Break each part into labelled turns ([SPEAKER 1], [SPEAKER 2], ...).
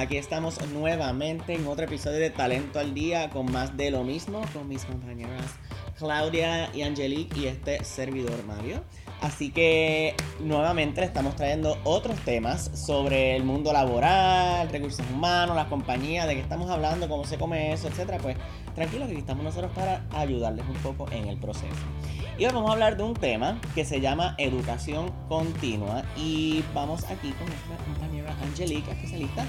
[SPEAKER 1] aquí estamos nuevamente en otro episodio de Talento al Día con más de lo mismo con mis compañeras Claudia y Angelique y este servidor Mario. Así que nuevamente le estamos trayendo otros temas sobre el mundo laboral, recursos humanos, las compañías, de qué estamos hablando, cómo se come eso, etcétera. Pues tranquilos que estamos nosotros para ayudarles un poco en el proceso. Y hoy vamos a hablar de un tema que se llama educación continua y vamos aquí con nuestra compañera Angelica, especialista.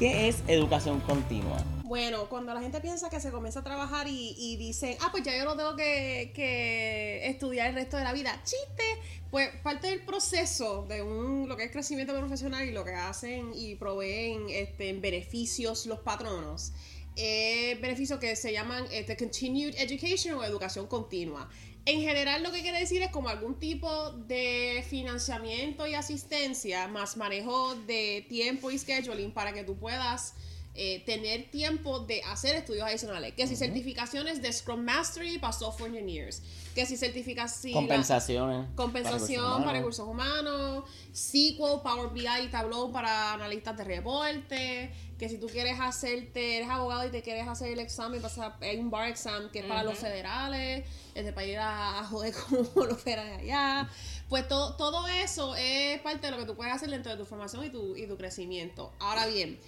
[SPEAKER 1] ¿Qué es educación continua?
[SPEAKER 2] Bueno, cuando la gente piensa que se comienza a trabajar y, y dicen, ah, pues ya yo no tengo que, que estudiar el resto de la vida. Chiste, pues parte del proceso de un, lo que es crecimiento profesional y lo que hacen y proveen este, beneficios los patronos. Eh, beneficios que se llaman este, Continued Education o educación continua. En general lo que quiere decir es como algún tipo de financiamiento y asistencia más manejo de tiempo y scheduling para que tú puedas eh, tener tiempo de hacer estudios adicionales. Que si certificaciones de Scrum Mastery para Software Engineers. Que si certificaciones...
[SPEAKER 1] Compensaciones.
[SPEAKER 2] Compensación para recursos, humanos, SQL, Power BI y Tableau para analistas de reporte. Que si tú quieres hacerte, eres abogado y te quieres hacer el examen, pasa, hay un bar exam que es para los federales, este, para ir a, a joder como los federales allá. Pues todo, todo eso es parte de lo que tú puedes hacer dentro de tu formación y tu, y tu crecimiento. Ahora bien,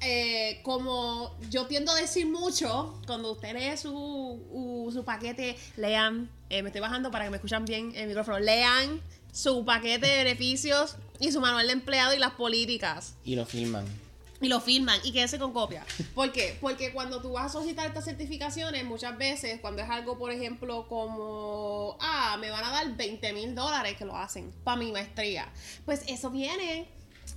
[SPEAKER 2] eh, como yo tiendo a decir mucho, cuando usted lee su, su paquete, lean, eh, me estoy bajando para que me escuchan bien el micrófono, lean su paquete de beneficios y su manual de empleado y las políticas.
[SPEAKER 1] Y lo firman.
[SPEAKER 2] Y lo firman y quédese con copia. ¿Por qué? Porque cuando tú vas a solicitar estas certificaciones, muchas veces, cuando es algo, por ejemplo, como, ah, me van a dar 20 mil dólares que lo hacen para mi maestría, pues eso viene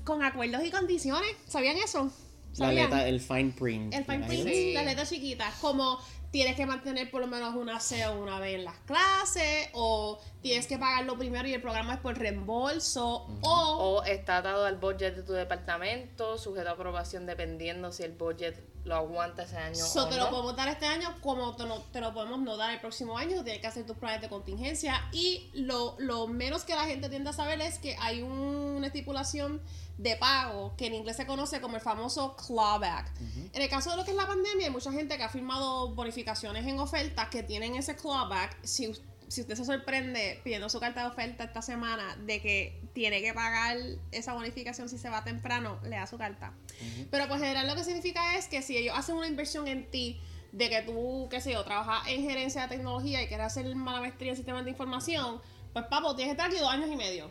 [SPEAKER 2] con acuerdos y condiciones. ¿Sabían eso?
[SPEAKER 1] La letra, el fine print.
[SPEAKER 2] El fine print,
[SPEAKER 3] Sí.
[SPEAKER 2] las letras chiquitas, como tienes que mantener por lo menos una SEO una vez en las clases, o tienes que pagarlo primero y el programa es por reembolso, o
[SPEAKER 3] O está atado al budget de tu departamento, sujeto a aprobación dependiendo si el budget lo aguanta ese año
[SPEAKER 2] so,
[SPEAKER 3] o
[SPEAKER 2] te
[SPEAKER 3] no.
[SPEAKER 2] lo podemos dar este año como te lo, te lo podemos no dar el próximo año, tú tienes que hacer tus planes de contingencia y lo, lo menos que la gente tiende a saber es que hay un- una estipulación de pago que en inglés se conoce como el famoso clawback. En el caso de lo que es la pandemia, hay mucha gente que ha firmado bonificaciones en ofertas que tienen ese clawback. Si, us- si usted se sorprende pidiendo su carta de oferta esta semana de que tiene que pagar esa bonificación si se va temprano, le da su carta. Pero pues en general lo que significa es que si ellos hacen una inversión en ti, de que tú, qué sé yo, trabajas en gerencia de tecnología y quieres hacer una maestría en sistemas de información, pues papo, tienes que estar aquí dos años y medio.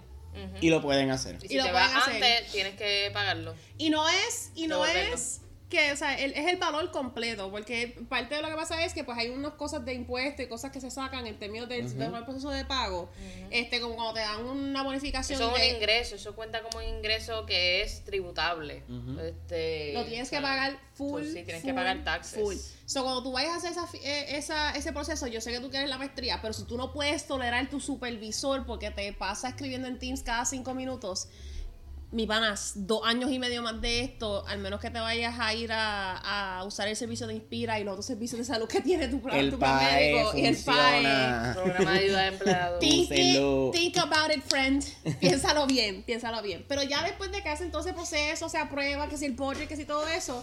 [SPEAKER 1] Y lo pueden hacer.
[SPEAKER 3] Y si
[SPEAKER 2] y lo
[SPEAKER 3] te
[SPEAKER 2] pueden
[SPEAKER 3] vas
[SPEAKER 2] hacer.
[SPEAKER 3] antes, tienes que pagarlo.
[SPEAKER 2] Y no es, y no es que, o sea, el- es el valor completo, porque parte de lo que pasa es que pues hay unas cosas de impuestos y cosas que se sacan en términos del del proceso de pago, este como cuando te dan una bonificación
[SPEAKER 3] Eso es
[SPEAKER 2] de-
[SPEAKER 3] un ingreso, eso cuenta como un ingreso que es tributable. este,
[SPEAKER 2] lo tienes
[SPEAKER 3] o
[SPEAKER 2] que pagar full.
[SPEAKER 3] so, sí, tienes que
[SPEAKER 2] full,
[SPEAKER 3] pagar taxes.
[SPEAKER 2] Full. So, cuando tú vayas a hacer esa, eh, esa- ese proceso, yo sé que tú quieres la maestría, pero si tú no puedes tolerar tu supervisor porque te pasa escribiendo en Teams cada cinco minutos, mi panas, dos años y medio más de esto, al menos que te vayas a ir a, a usar el servicio de Inspira y los otros servicios de salud que tiene tu plan,
[SPEAKER 1] El
[SPEAKER 2] tu plan médico y el PAE.
[SPEAKER 3] Programa de ayuda de empleados.
[SPEAKER 2] Think, it-
[SPEAKER 1] Úselo.
[SPEAKER 2] think about it, friend. Piénsalo bien, piénsalo bien. Pero ya después de que hacen todo ese proceso, se aprueba, que si el budget, que si todo eso,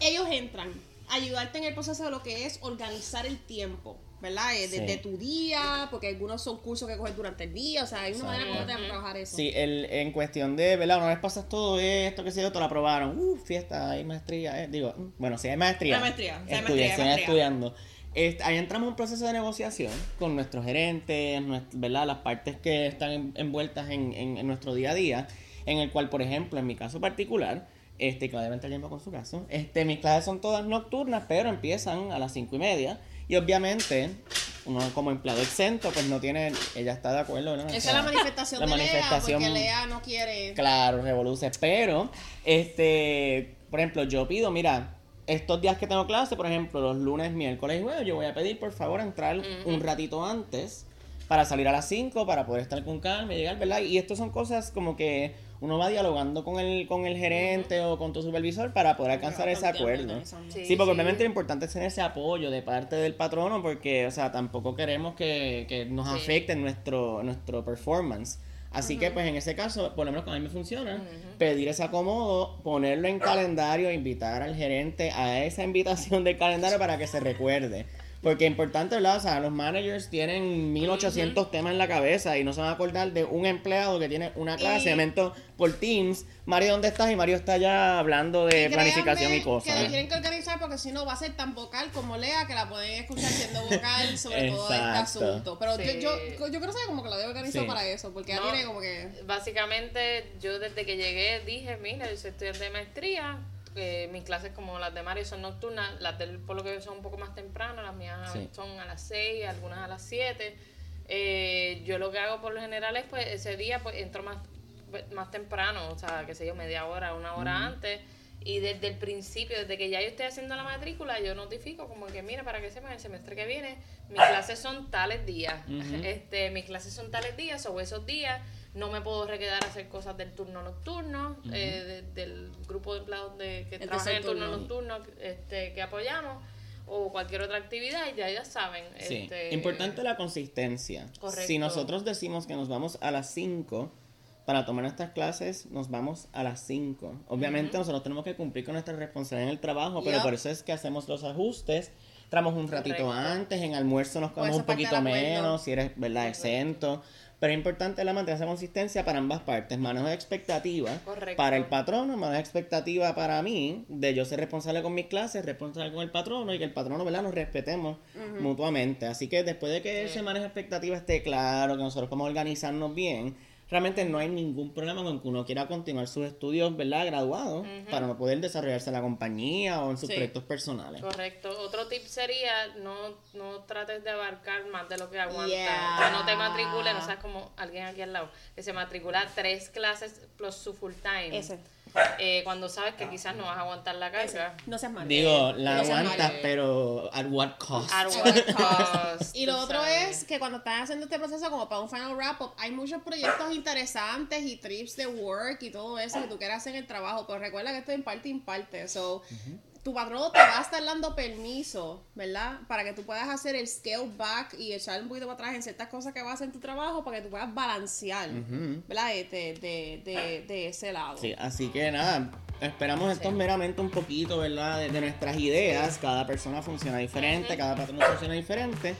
[SPEAKER 2] ellos entran a ayudarte en el proceso de lo que es organizar el tiempo, ¿verdad? Eh, Desde
[SPEAKER 1] Sí.
[SPEAKER 2] tu día, porque algunos son cursos que coges durante el día, o sea, hay una manera como te trabajar eso.
[SPEAKER 1] Sí, el, en cuestión de, ¿verdad? Una vez pasas todo esto, que sé yo, te lo aprobaron. Uh, fiesta, hay maestría. eh, Digo, mm, bueno, si hay maestría.
[SPEAKER 2] Hay maestría, sí hay maestría,
[SPEAKER 1] sigan
[SPEAKER 2] maestría.
[SPEAKER 1] estudiando. Este, ahí entramos en un proceso de negociación con nuestros gerentes, ¿verdad? Las partes que están en- envueltas en, en- en nuestro día a día, en el cual, por ejemplo, en mi caso particular, este, Claudia Venta tiempo con su caso, este, mis clases son todas nocturnas, pero empiezan a las cinco y media. Y obviamente, uno como empleado exento, pues no tiene, ella está de acuerdo, ¿no?
[SPEAKER 2] Esa es la manifestación
[SPEAKER 1] la
[SPEAKER 2] de
[SPEAKER 1] manifestación-
[SPEAKER 2] Lea, porque Lea no quiere...
[SPEAKER 1] Claro, revoluce. Pero, este, por ejemplo, yo pido, mira, estos días que tengo clase, por ejemplo, los lunes, miércoles y jueves, yo voy a pedir, por favor, entrar un ratito antes para salir a las 5, para poder estar con calma y llegar, ¿verdad? Y esto son cosas como que uno va dialogando con el, con el gerente o con tu supervisor para poder alcanzar ese acuerdo.
[SPEAKER 3] Sí,
[SPEAKER 1] Sí, porque obviamente lo importante es tener ese apoyo de parte del patrono porque, o sea, tampoco queremos que, que nos
[SPEAKER 3] Sí.
[SPEAKER 1] afecte nuestro, nuestro performance Así que, pues en ese caso, por lo menos a mí me funciona, pedir ese acomodo, ponerlo en calendario, invitar al gerente a esa invitación del calendario para que se recuerde. Porque es importante, ¿verdad? O sea, los managers tienen 1800 temas en la cabeza y no se van a acordar de un empleado que tiene una clase de por Teams. Mario, ¿dónde estás? Y Mario está ya hablando de planificación y cosas.
[SPEAKER 2] Que lo tienen que organizar porque si no va a ser tan vocal como Lea que la pueden escuchar siendo vocal sobre todo este asunto. Pero yo, yo, yo creo que como que lo debo organizar para eso, porque ya tiene como que.
[SPEAKER 3] Básicamente, yo desde que llegué dije, mira, yo soy estudiante de maestría mis clases como las de Mario son nocturnas, las del por lo que son un poco más temprano, las mías son a las 6, algunas a las 7. Eh, yo lo que hago por lo general es pues ese día pues entro más, más temprano, o sea, que sé yo, media hora, una hora antes. Y desde el principio, desde que ya yo estoy haciendo la matrícula, yo notifico como que, mira, para que sepan, el semestre que viene, mis clases son tales días. este Mis clases son tales días o esos días no me puedo requedar a hacer cosas del turno nocturno, eh, del grupo de empleados de, que trabajan en el turno, nocturno este, que apoyamos o cualquier otra actividad y ya ya saben.
[SPEAKER 1] Sí. Este, Importante la consistencia. Correcto. Si nosotros decimos que nos vamos a las 5 para tomar nuestras clases, nos vamos a las 5. Obviamente nosotros tenemos que cumplir con nuestra responsabilidad en el trabajo, pero por eso es que hacemos los ajustes. Entramos un ratito antes, en almuerzo nos comemos un poquito menos, si eres, ¿verdad?, exento. Pero es importante la mantener esa consistencia para ambas partes. Manejo de expectativa para el patrono, manejo de expectativa para mí, de yo ser responsable con mis clases, responsable con el patrono y que el patrono, ¿verdad?, nos respetemos mutuamente. Así que después de que ese manejo de expectativa esté claro, que nosotros podemos organizarnos bien, realmente no hay ningún problema con que uno quiera continuar sus estudios, ¿verdad? Graduados, para no poder desarrollarse en la compañía o en sus proyectos personales.
[SPEAKER 3] Correcto. Otro tip sería no, no trates de abarcar más de lo que aguantas. no te matricules, no seas como alguien aquí al lado, que se matricula tres clases plus su full time. Ese eh, cuando sabes que quizás no vas a aguantar la carga.
[SPEAKER 2] No seas malo.
[SPEAKER 1] Digo, la aguantas, pero at what cost.
[SPEAKER 3] At what cost.
[SPEAKER 2] y lo otro es que cuando estás haciendo este proceso como para un final wrap up, hay muchos proyectos interesantes y trips de work y todo eso que tú quieras hacer en el trabajo, pero recuerda que esto es en parte en parte. So, tu patrón te va a estar dando permiso, ¿verdad? Para que tú puedas hacer el scale back y echar un poquito para atrás en ciertas cosas que vas a hacer en tu trabajo para que tú puedas balancear, ¿verdad? De, de, de, de, ese lado.
[SPEAKER 1] Sí, así que nada, esperamos esto meramente un poquito, ¿verdad? De, nuestras ideas. Cada persona funciona diferente, cada patrón funciona diferente.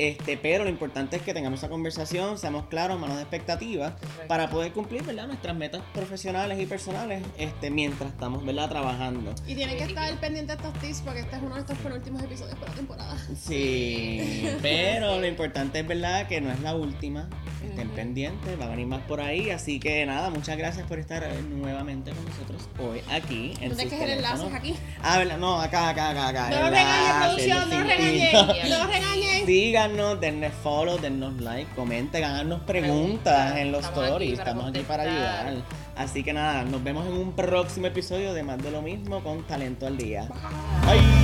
[SPEAKER 1] Este, pero lo importante es que tengamos esa conversación, seamos claros, manos de expectativas, para poder cumplir ¿verdad? nuestras metas profesionales y personales este, mientras estamos ¿verdad? trabajando.
[SPEAKER 2] Y tienen que estar pendiente de estos tips porque este es uno de estos penúltimos episodios de la temporada.
[SPEAKER 1] Sí, pero lo importante es verdad que no es la última. Estén pendientes, va a venir más por ahí. Así que nada, muchas gracias por estar nuevamente con nosotros hoy aquí.
[SPEAKER 2] En ¿Dónde es el enlace aquí?
[SPEAKER 1] Ah, ¿verdad? No, acá, acá, acá, acá.
[SPEAKER 2] No regañen, producción, no regañen. No regañen.
[SPEAKER 1] Digan denle follow, dennos like, comenten, háganos preguntas en los stories. Estamos aquí para ayudar. Así que nada, nos vemos en un próximo episodio de Más de lo mismo con Talento al Día. Bye.